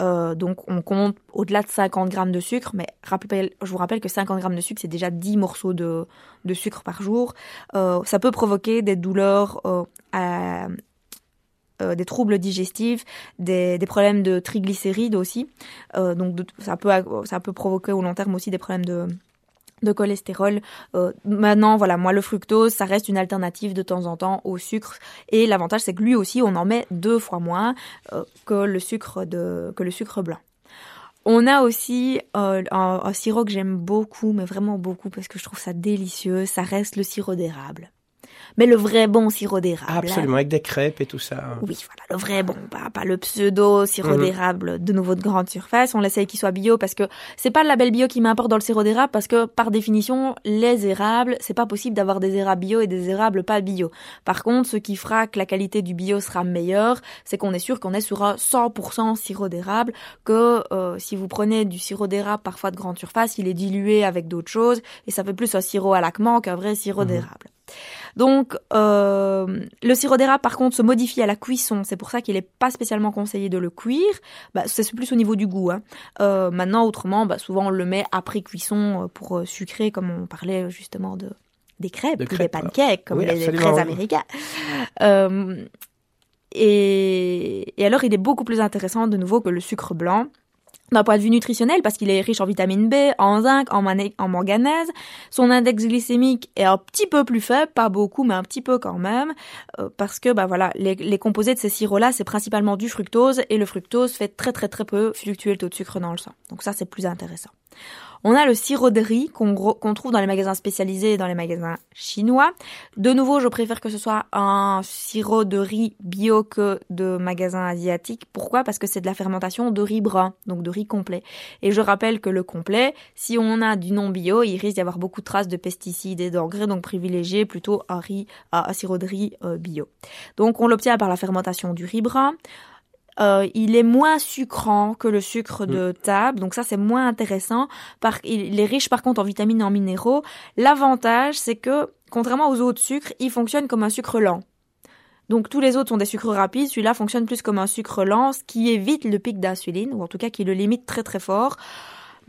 euh, donc on compte au-delà de 50 grammes de sucre, mais je vous rappelle que 50 grammes de sucre, c'est déjà 10 morceaux de, sucre par jour. Euh, ça peut provoquer des douleurs, euh, des troubles digestifs, des, problèmes de triglycérides aussi. donc ça, peut, ça peut provoquer au long terme aussi des problèmes de, de cholestérol. Euh, maintenant, voilà, moi le fructose, ça reste une alternative de temps en temps au sucre. Et l'avantage, c'est que lui aussi, on en met deux fois moins euh, que le sucre de que le sucre blanc. On a aussi euh, un, un, sirop que j'aime beaucoup, mais vraiment beaucoup parce que je trouve ça délicieux. Ça reste le sirop d'érable mais le vrai bon sirop d'érable. Absolument, avec des crêpes et tout ça. Oui, voilà, le vrai bon, pas, le pseudo sirop mhm. d'érable de nouveau de grande surface. On essaye qu'il soit bio parce que c'est pas le label bio qui m'importe dans le sirop d'érable parce que par définition, les érables, c'est pas possible d'avoir des érables bio et des érables pas bio. Par contre, ce qui fera que la qualité du bio sera meilleure, c'est qu'on est sûr qu'on est sur un 100% sirop d'érable, que euh, si vous prenez du sirop d'érable parfois de grande surface, il est dilué avec d'autres choses et ça fait plus un sirop à laquement qu'un vrai sirop mhm. d'érable. Donc, euh, le sirop d'érable, par contre, se modifie à la cuisson. C'est pour ça qu'il n'est pas spécialement conseillé de le cuire. Bah, c'est plus au niveau du goût. Hein. Euh, maintenant, autrement, bah, souvent, on le met après cuisson euh, pour sucrer, comme on parlait justement de des crêpes, ou des pancakes, comme les, très américains. et, et alors, il est beaucoup plus intéressant, de nouveau, que le sucre blanc d'un point de vue nutritionnel parce qu'il est riche en vitamine B, en zinc, en, en, manganèse. Son index glycémique est un petit peu plus faible, pas beaucoup, mais un petit peu quand même, euh, parce que bah voilà, les, les composés de ces sirops-là, c'est principalement du fructose et le fructose fait très très très peu fluctuer le taux de sucre dans le sang. Donc ça, c'est plus intéressant. On a le sirop de riz qu'on trouve dans les magasins spécialisés et dans les magasins chinois. De nouveau, je préfère que ce soit un sirop de riz bio que de magasins asiatiques. Pourquoi? Parce que c'est de la fermentation de riz brun, donc de riz complet. Et je rappelle que le complet, si on a du non bio, il risque d'y avoir beaucoup de traces de pesticides et d'engrais, donc privilégier plutôt un riz, un sirop de riz euh, bio. Donc on l'obtient par la fermentation du riz brun. Euh, il est moins sucrant que le sucre de mm. table, donc ça c'est moins intéressant. Par, il est riche par contre en vitamines et en minéraux. L'avantage c'est que contrairement aux autres sucres, il fonctionne comme un sucre lent. Donc tous les autres sont des sucres rapides, celui-là fonctionne plus comme un sucre lent, ce qui évite le pic d'insuline, ou en tout cas qui le limite très très fort.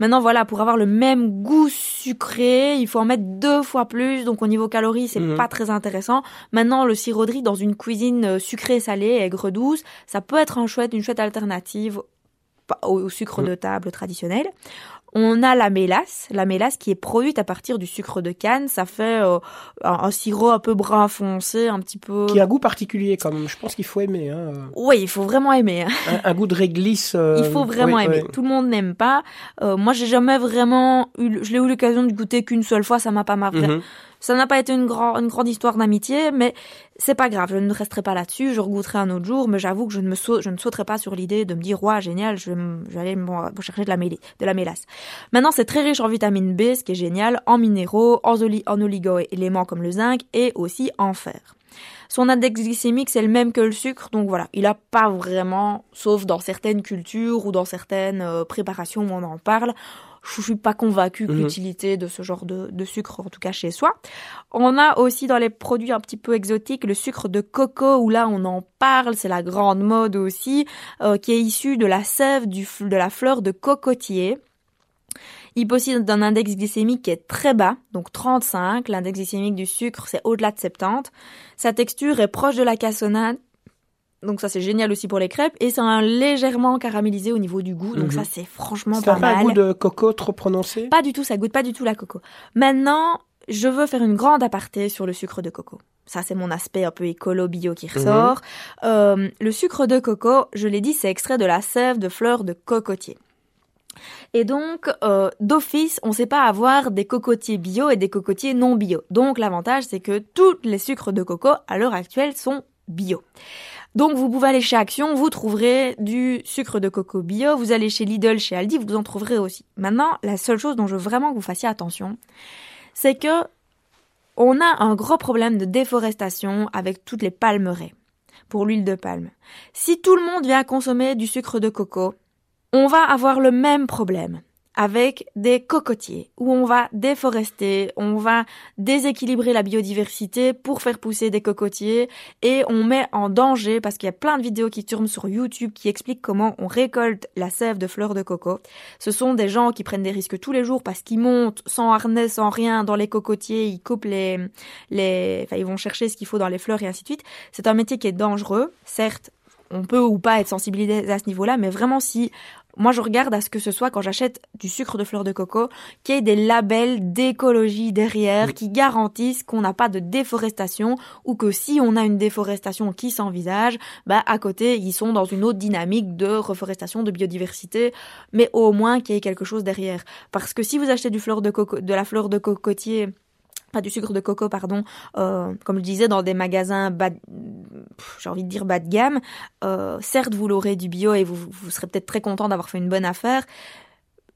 Maintenant, voilà, pour avoir le même goût sucré, il faut en mettre deux fois plus. Donc, au niveau calories, c'est mhm. pas très intéressant. Maintenant, le sirop de riz dans une cuisine euh, sucrée, salée, aigre douce, ça peut être un chouette, une chouette alternative au sucre mhm. de table traditionnel. On a la mélasse, la mélasse qui est produite à partir du sucre de canne. Ça fait euh, un, sirop un peu brun foncé, un petit peu. Qui a un goût particulier quand même. Je pense qu'il faut aimer. Hein. Oui, il faut vraiment aimer. Hein. Un, goût de réglisse. Euh, il faut vraiment aimer. Tout le monde n'aime pas. Euh, moi, j'ai jamais vraiment eu. Je l'ai eu l'occasion de goûter qu'une seule fois. Ça m'a pas marqué. Mhm. Ça n'a pas été une, une grande histoire d'amitié, mais c'est pas grave, je ne resterai pas là-dessus, je regoûterai un autre jour, mais j'avoue que je ne me sauterai pas sur l'idée de me dire, ouais, génial, je vais, aller chercher de la, de la mélasse. Maintenant, c'est très riche en vitamine B, ce qui est génial, en minéraux, en, en oligo-éléments comme le zinc et aussi en fer. Son index glycémique, c'est le même que le sucre, donc voilà, il a pas vraiment, sauf dans certaines cultures ou dans certaines euh, préparations où on en parle, je suis pas convaincue de mhm. l'utilité de ce genre de, de, sucre, en tout cas chez soi. On a aussi dans les produits un petit peu exotiques le sucre de coco, où là on en parle, c'est la grande mode aussi, euh, qui est issu de la sève du, de la fleur de cocotier. Il possède un index glycémique qui est très bas, donc 35. L'index glycémique du sucre, c'est au-delà de 70. Sa texture est proche de la cassonade, donc ça c'est génial aussi pour les crêpes et c'est un légèrement caramélisé au niveau du goût. Donc ça mhm. c'est franchement pas, mal. Ça un goût de coco trop prononcé? Pas du tout, ça goûte pas du tout la coco. Maintenant, je veux faire une grande aparté sur le sucre de coco. Ça c'est mon aspect un peu écolo bio qui ressort. Mhm. Euh, le sucre de coco, je l'ai dit, c'est extrait de la sève de fleurs de cocotier. Et donc, euh, d'office, on ne sait pas avoir des cocotiers bio et des cocotiers non bio. Donc, l'avantage, c'est que tous les sucres de coco, à l'heure actuelle, sont bio. Donc vous pouvez aller chez Action, vous trouverez du sucre de coco bio, vous allez chez Lidl, chez Aldi, vous en trouverez aussi. Maintenant, la seule chose dont je veux vraiment que vous fassiez attention, c'est que on a un gros problème de déforestation avec toutes les palmeraies pour l'huile de palme. Si tout le monde vient consommer du sucre de coco, on va avoir le même problème avec des cocotiers où on va déforester, on va déséquilibrer la biodiversité pour faire pousser des cocotiers et on met en danger parce qu'il y a plein de vidéos qui tournent sur YouTube qui expliquent comment on récolte la sève de fleurs de coco. Ce sont des gens qui prennent des risques tous les jours parce qu'ils montent sans harnais, sans rien dans les cocotiers, ils coupent les, les, enfin ils vont chercher ce qu'il faut dans les fleurs et ainsi de suite. C'est un métier qui est dangereux, certes on peut ou pas être sensibilisé à ce niveau-là, mais vraiment si moi, je regarde à ce que ce soit quand j'achète du sucre de fleur de coco, qu'il y ait des labels d'écologie derrière qui garantissent qu'on n'a pas de déforestation ou que si on a une déforestation qui s'envisage, bah à côté ils sont dans une autre dynamique de reforestation, de biodiversité, mais au moins qu'il y ait quelque chose derrière. Parce que si vous achetez du fleur de coco, de la fleur de cocotier pas du sucre de coco, pardon, euh, comme je disais, dans des magasins bas, j'ai envie de dire bas de gamme. Euh, certes, vous l'aurez du bio et vous, vous serez peut-être très content d'avoir fait une bonne affaire,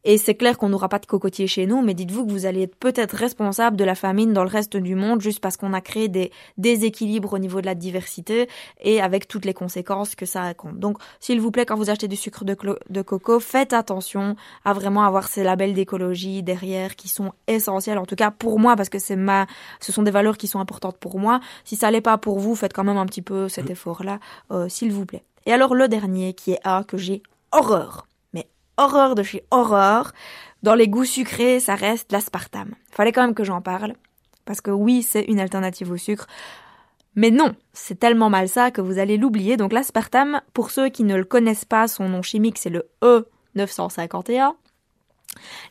et c'est clair qu'on n'aura pas de cocotiers chez nous, mais dites-vous que vous allez être peut-être responsable de la famine dans le reste du monde juste parce qu'on a créé des déséquilibres au niveau de la diversité et avec toutes les conséquences que ça raconte. Donc, s'il vous plaît, quand vous achetez du sucre de, de coco, faites attention à vraiment avoir ces labels d'écologie derrière qui sont essentiels, en tout cas pour moi, parce que c'est ma, ce sont des valeurs qui sont importantes pour moi. Si ça l'est pas pour vous, faites quand même un petit peu cet effort-là, euh, s'il vous plaît. Et alors le dernier qui est A que j'ai horreur horreur de chez horreur. Dans les goûts sucrés, ça reste l'aspartame. Fallait quand même que j'en parle. Parce que oui, c'est une alternative au sucre. Mais non, c'est tellement mal ça que vous allez l'oublier. Donc l'aspartame, pour ceux qui ne le connaissent pas, son nom chimique c'est le E951.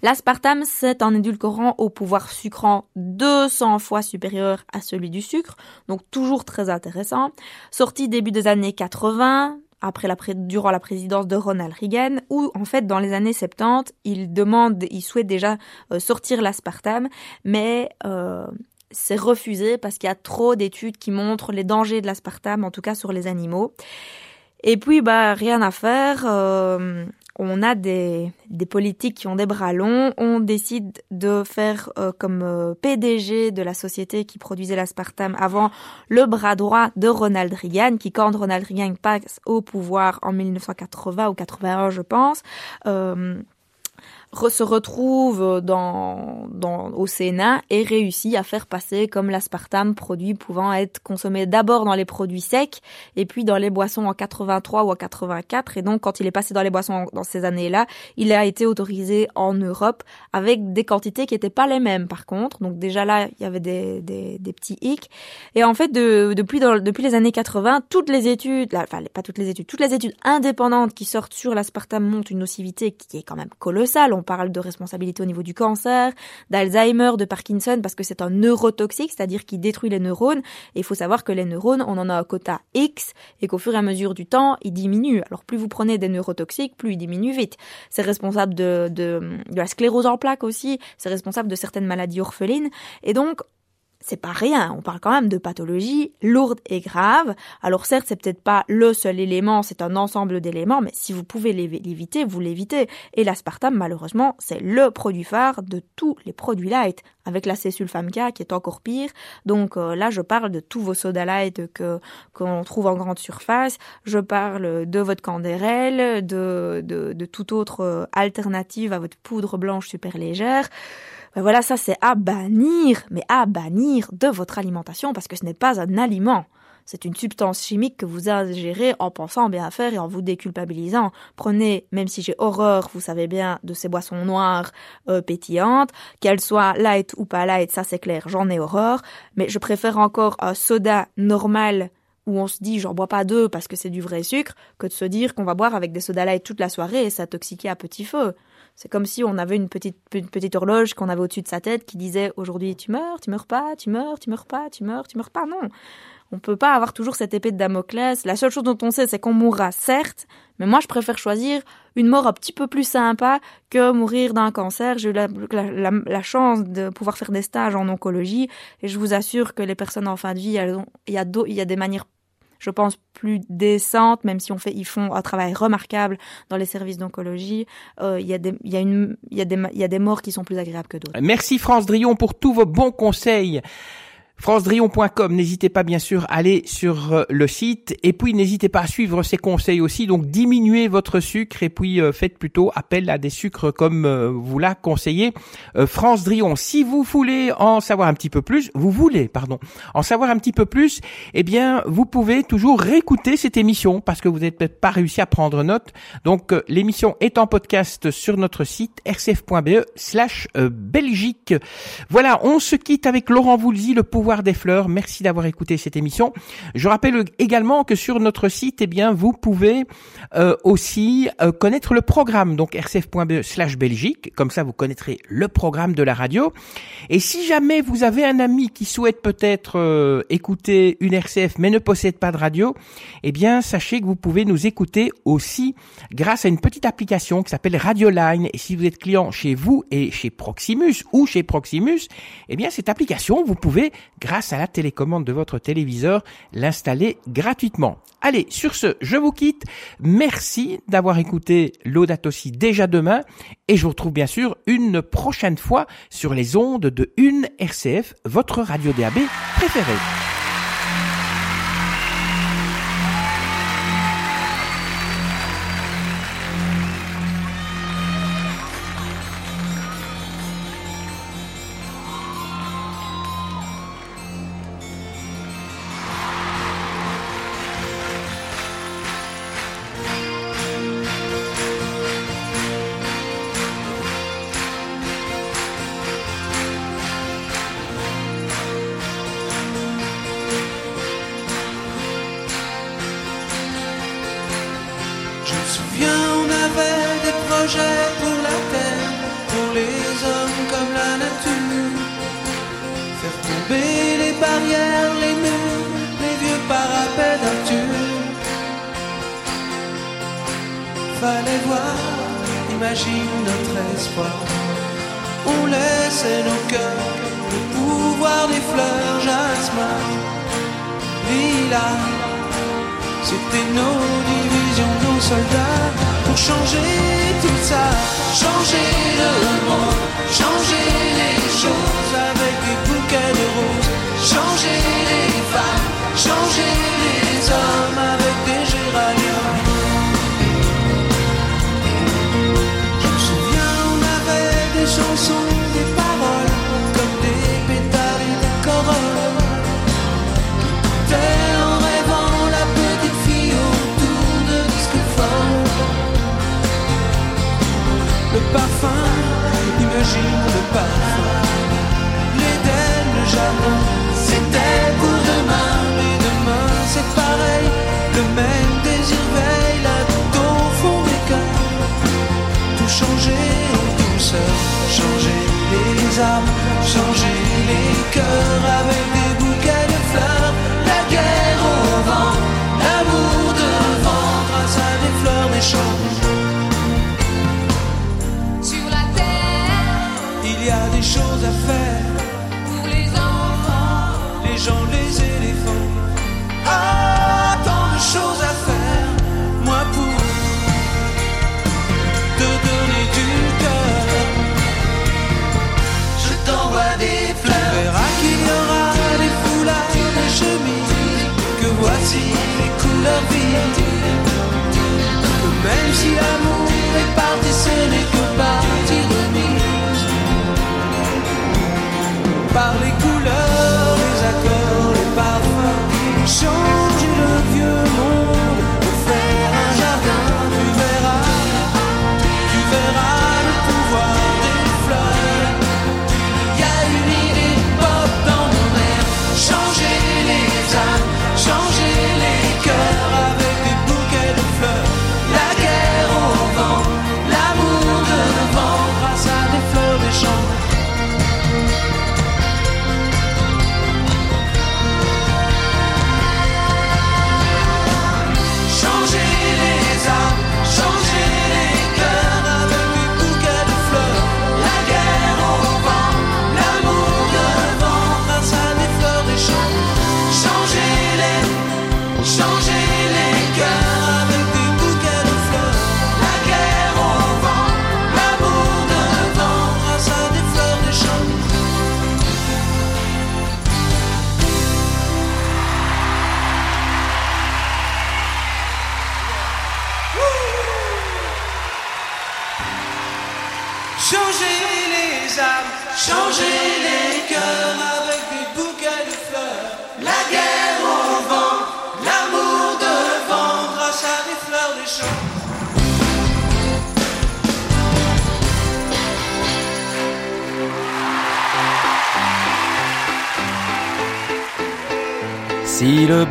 L'aspartame, c'est un édulcorant au pouvoir sucrant 200 fois supérieur à celui du sucre, donc toujours très intéressant. Sorti début des années 80, après la, durant la présidence de Ronald Reagan, où en fait dans les années 70, il demande, il souhaite déjà euh, sortir l'aspartame, mais euh, c'est refusé parce qu'il y a trop d'études qui montrent les dangers de l'aspartame, en tout cas sur les animaux. Et puis bah rien à faire. Euh, on a des, des politiques qui ont des bras longs, on décide de faire euh, comme euh, PDG de la société qui produisait l'aspartame avant le bras droit de Ronald Reagan, qui quand Ronald Reagan passe au pouvoir en 1980 ou 81 je pense, euh, se retrouve dans, dans, au Sénat et réussit à faire passer comme l'aspartame produit pouvant être consommé d'abord dans les produits secs et puis dans les boissons en 83 ou en 84 et donc quand il est passé dans les boissons dans ces années-là, il a été autorisé en Europe avec des quantités qui n'étaient pas les mêmes par contre. Donc déjà là, il y avait des, des, des petits hicks et en fait de, depuis depuis les années 80, toutes les études, enfin pas toutes les études, toutes les études indépendantes qui sortent sur l'aspartame montrent une nocivité qui est quand même colossale. Parle de responsabilité au niveau du cancer, d'Alzheimer, de Parkinson, parce que c'est un neurotoxique, c'est-à-dire qui détruit les neurones. Et il faut savoir que les neurones, on en a un quota X, et qu'au fur et à mesure du temps, ils diminuent. Alors plus vous prenez des neurotoxiques, plus ils diminuent vite. C'est responsable de, de, de la sclérose en plaques aussi, c'est responsable de certaines maladies orphelines. Et donc, c'est pas rien. On parle quand même de pathologies lourdes et graves. Alors certes, c'est peut-être pas le seul élément, c'est un ensemble d'éléments, mais si vous pouvez l'éviter, vous l'évitez. Et l'aspartame, malheureusement, c'est le produit phare de tous les produits light, avec la césulfame-K qui est encore pire. Donc euh, là, je parle de tous vos soda light que qu'on trouve en grande surface. Je parle de votre candérel, de, de, de toute autre euh, alternative à votre poudre blanche super légère. Ben voilà, ça c'est à bannir, mais à bannir de votre alimentation parce que ce n'est pas un aliment. C'est une substance chimique que vous ingérez en pensant bien faire et en vous déculpabilisant. Prenez, même si j'ai horreur, vous savez bien, de ces boissons noires euh, pétillantes, qu'elles soient light ou pas light, ça c'est clair, j'en ai horreur, mais je préfère encore un soda normal où on se dit j'en bois pas deux parce que c'est du vrai sucre, que de se dire qu'on va boire avec des soda light toute la soirée et s'intoxiquer à petit feu. C'est comme si on avait une petite, petite horloge qu'on avait au-dessus de sa tête qui disait aujourd'hui tu meurs, tu meurs pas, tu meurs, tu meurs pas, tu meurs, tu meurs pas. Non. On peut pas avoir toujours cette épée de Damoclès. La seule chose dont on sait, c'est qu'on mourra, certes, mais moi, je préfère choisir une mort un petit peu plus sympa que mourir d'un cancer. J'ai eu la, la, chance de pouvoir faire des stages en oncologie et je vous assure que les personnes en fin de vie, il y a, il y a des manières je pense, plus décentes, même si on fait, ils font un travail remarquable dans les services d'oncologie. Euh, il y a des, y y y a des morts qui sont plus agréables que d'autres. Merci France Drion pour tous vos bons conseils. francedrillon.com. N'hésitez pas bien sûr à aller sur euh, le site et puis n'hésitez pas à suivre ces conseils aussi. Donc diminuez votre sucre et puis euh, faites plutôt appel à des sucres comme euh, vous l'a conseillé France Drillon. Si vous voulez en savoir un petit peu plus, vous voulez pardon, en savoir un petit peu plus, eh bien vous pouvez toujours réécouter cette émission parce que vous n'avez peut-être pas réussi à prendre note. Donc l'émission est en podcast sur notre site rcf.be/slash Belgique. Voilà, on se quitte avec Laurent Voulzy, le pouvoir des fleurs. Merci d'avoir écouté cette émission. Je rappelle également que sur notre site, eh bien, vous pouvez euh, aussi euh, connaître le programme, donc rcf.be/slash Belgique. Comme ça, vous connaîtrez le programme de la radio. Et si jamais vous avez un ami qui souhaite peut-être euh, écouter une RCF mais ne possède pas de radio, eh bien, sachez que vous pouvez nous écouter aussi grâce à une petite application qui s'appelle Radioline. Et si vous êtes client chez vous et chez Proximus ou chez Proximus, eh bien, cette application, vous pouvez grâce à la télécommande de votre téléviseur, l'installer gratuitement. Allez, sur ce, je vous quitte. Merci d'avoir écouté l'Audate aussi déjà demain et je vous retrouve bien sûr une prochaine fois sur les ondes de une RCF, votre radio DAB préférée. si l'amour est parti, ce n'est que pas.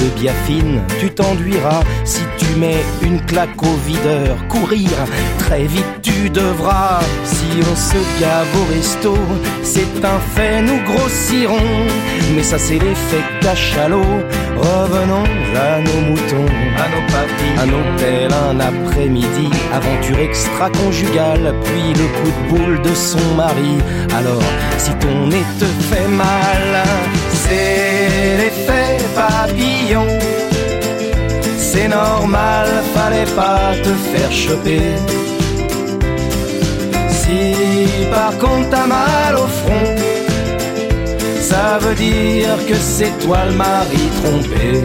de biafine tu t'enduiras. Si tu mets une claque au videur, courir, très vite tu devras. Si on se gave au resto, c'est un fait, nous grossirons. Mais ça c'est l'effet cachalot. Revenons à nos moutons, à nos papilles, à nos pelles, un après-midi, aventure extra-conjugale, puis le coup de boule de son mari. Alors, si ton nez te fait mal, c'est l'effet papillon. C'est normal, fallait pas te faire choper. Si par contre t'as mal au front, ça veut dire que c'est toi le mari trompé.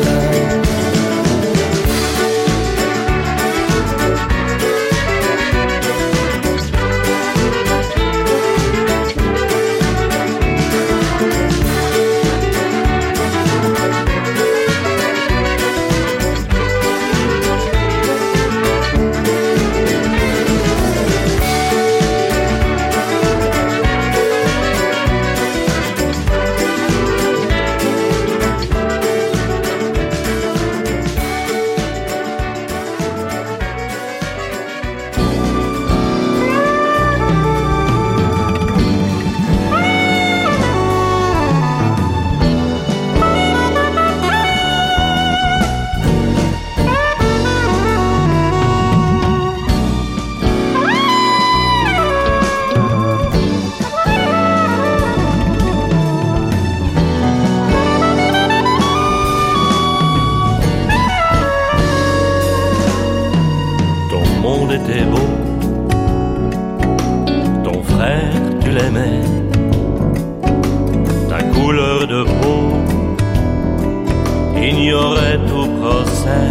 Tout procès.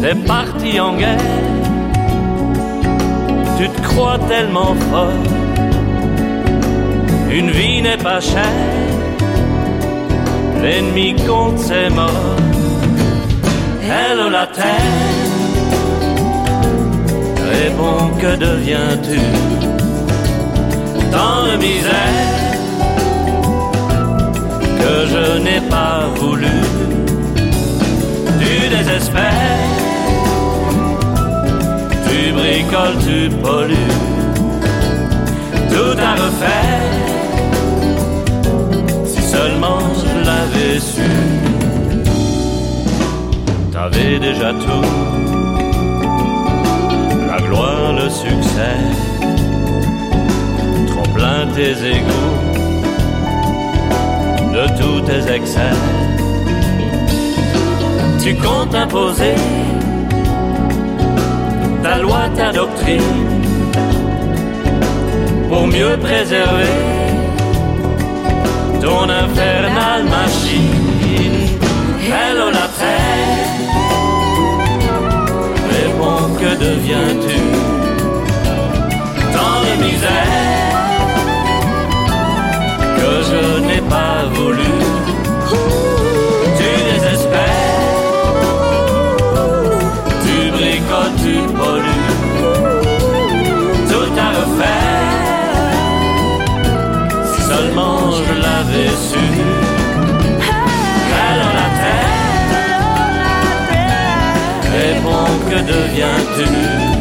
T'es parti en guerre, tu te crois tellement fort, Une vie n'est pas chère, l'ennemi compte ses morts. Hello la terre, réponds que deviens-tu? Tant de misère que je n'ai pas voulu. Tu désespères, tu bricoles, tu pollues, tout à refaire. Si seulement je l'avais su, t'avais déjà tout, la gloire, le succès, trop plein tes égouts tous tes excès. Tu comptes imposer ta loi, ta doctrine, pour mieux préserver ton infernale machine. Hello la terre, réponds que deviens-tu Tant de misère? Que je n'ai pas voulu. Tu désespères, tu bricoles, tu pollues, tout à refaire. Seulement je l'avais su. Que deviens-tu?